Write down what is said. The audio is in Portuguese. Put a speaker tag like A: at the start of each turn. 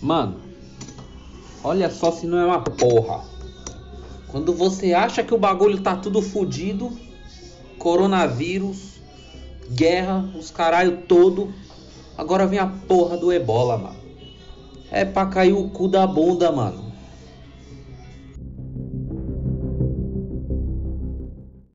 A: Mano, olha só se não é uma porra. Quando você acha que o bagulho tá tudo fodido, coronavírus, guerra, os caralho todo, agora vem a porra do ebola, mano. É pra cair o cu da bunda, mano.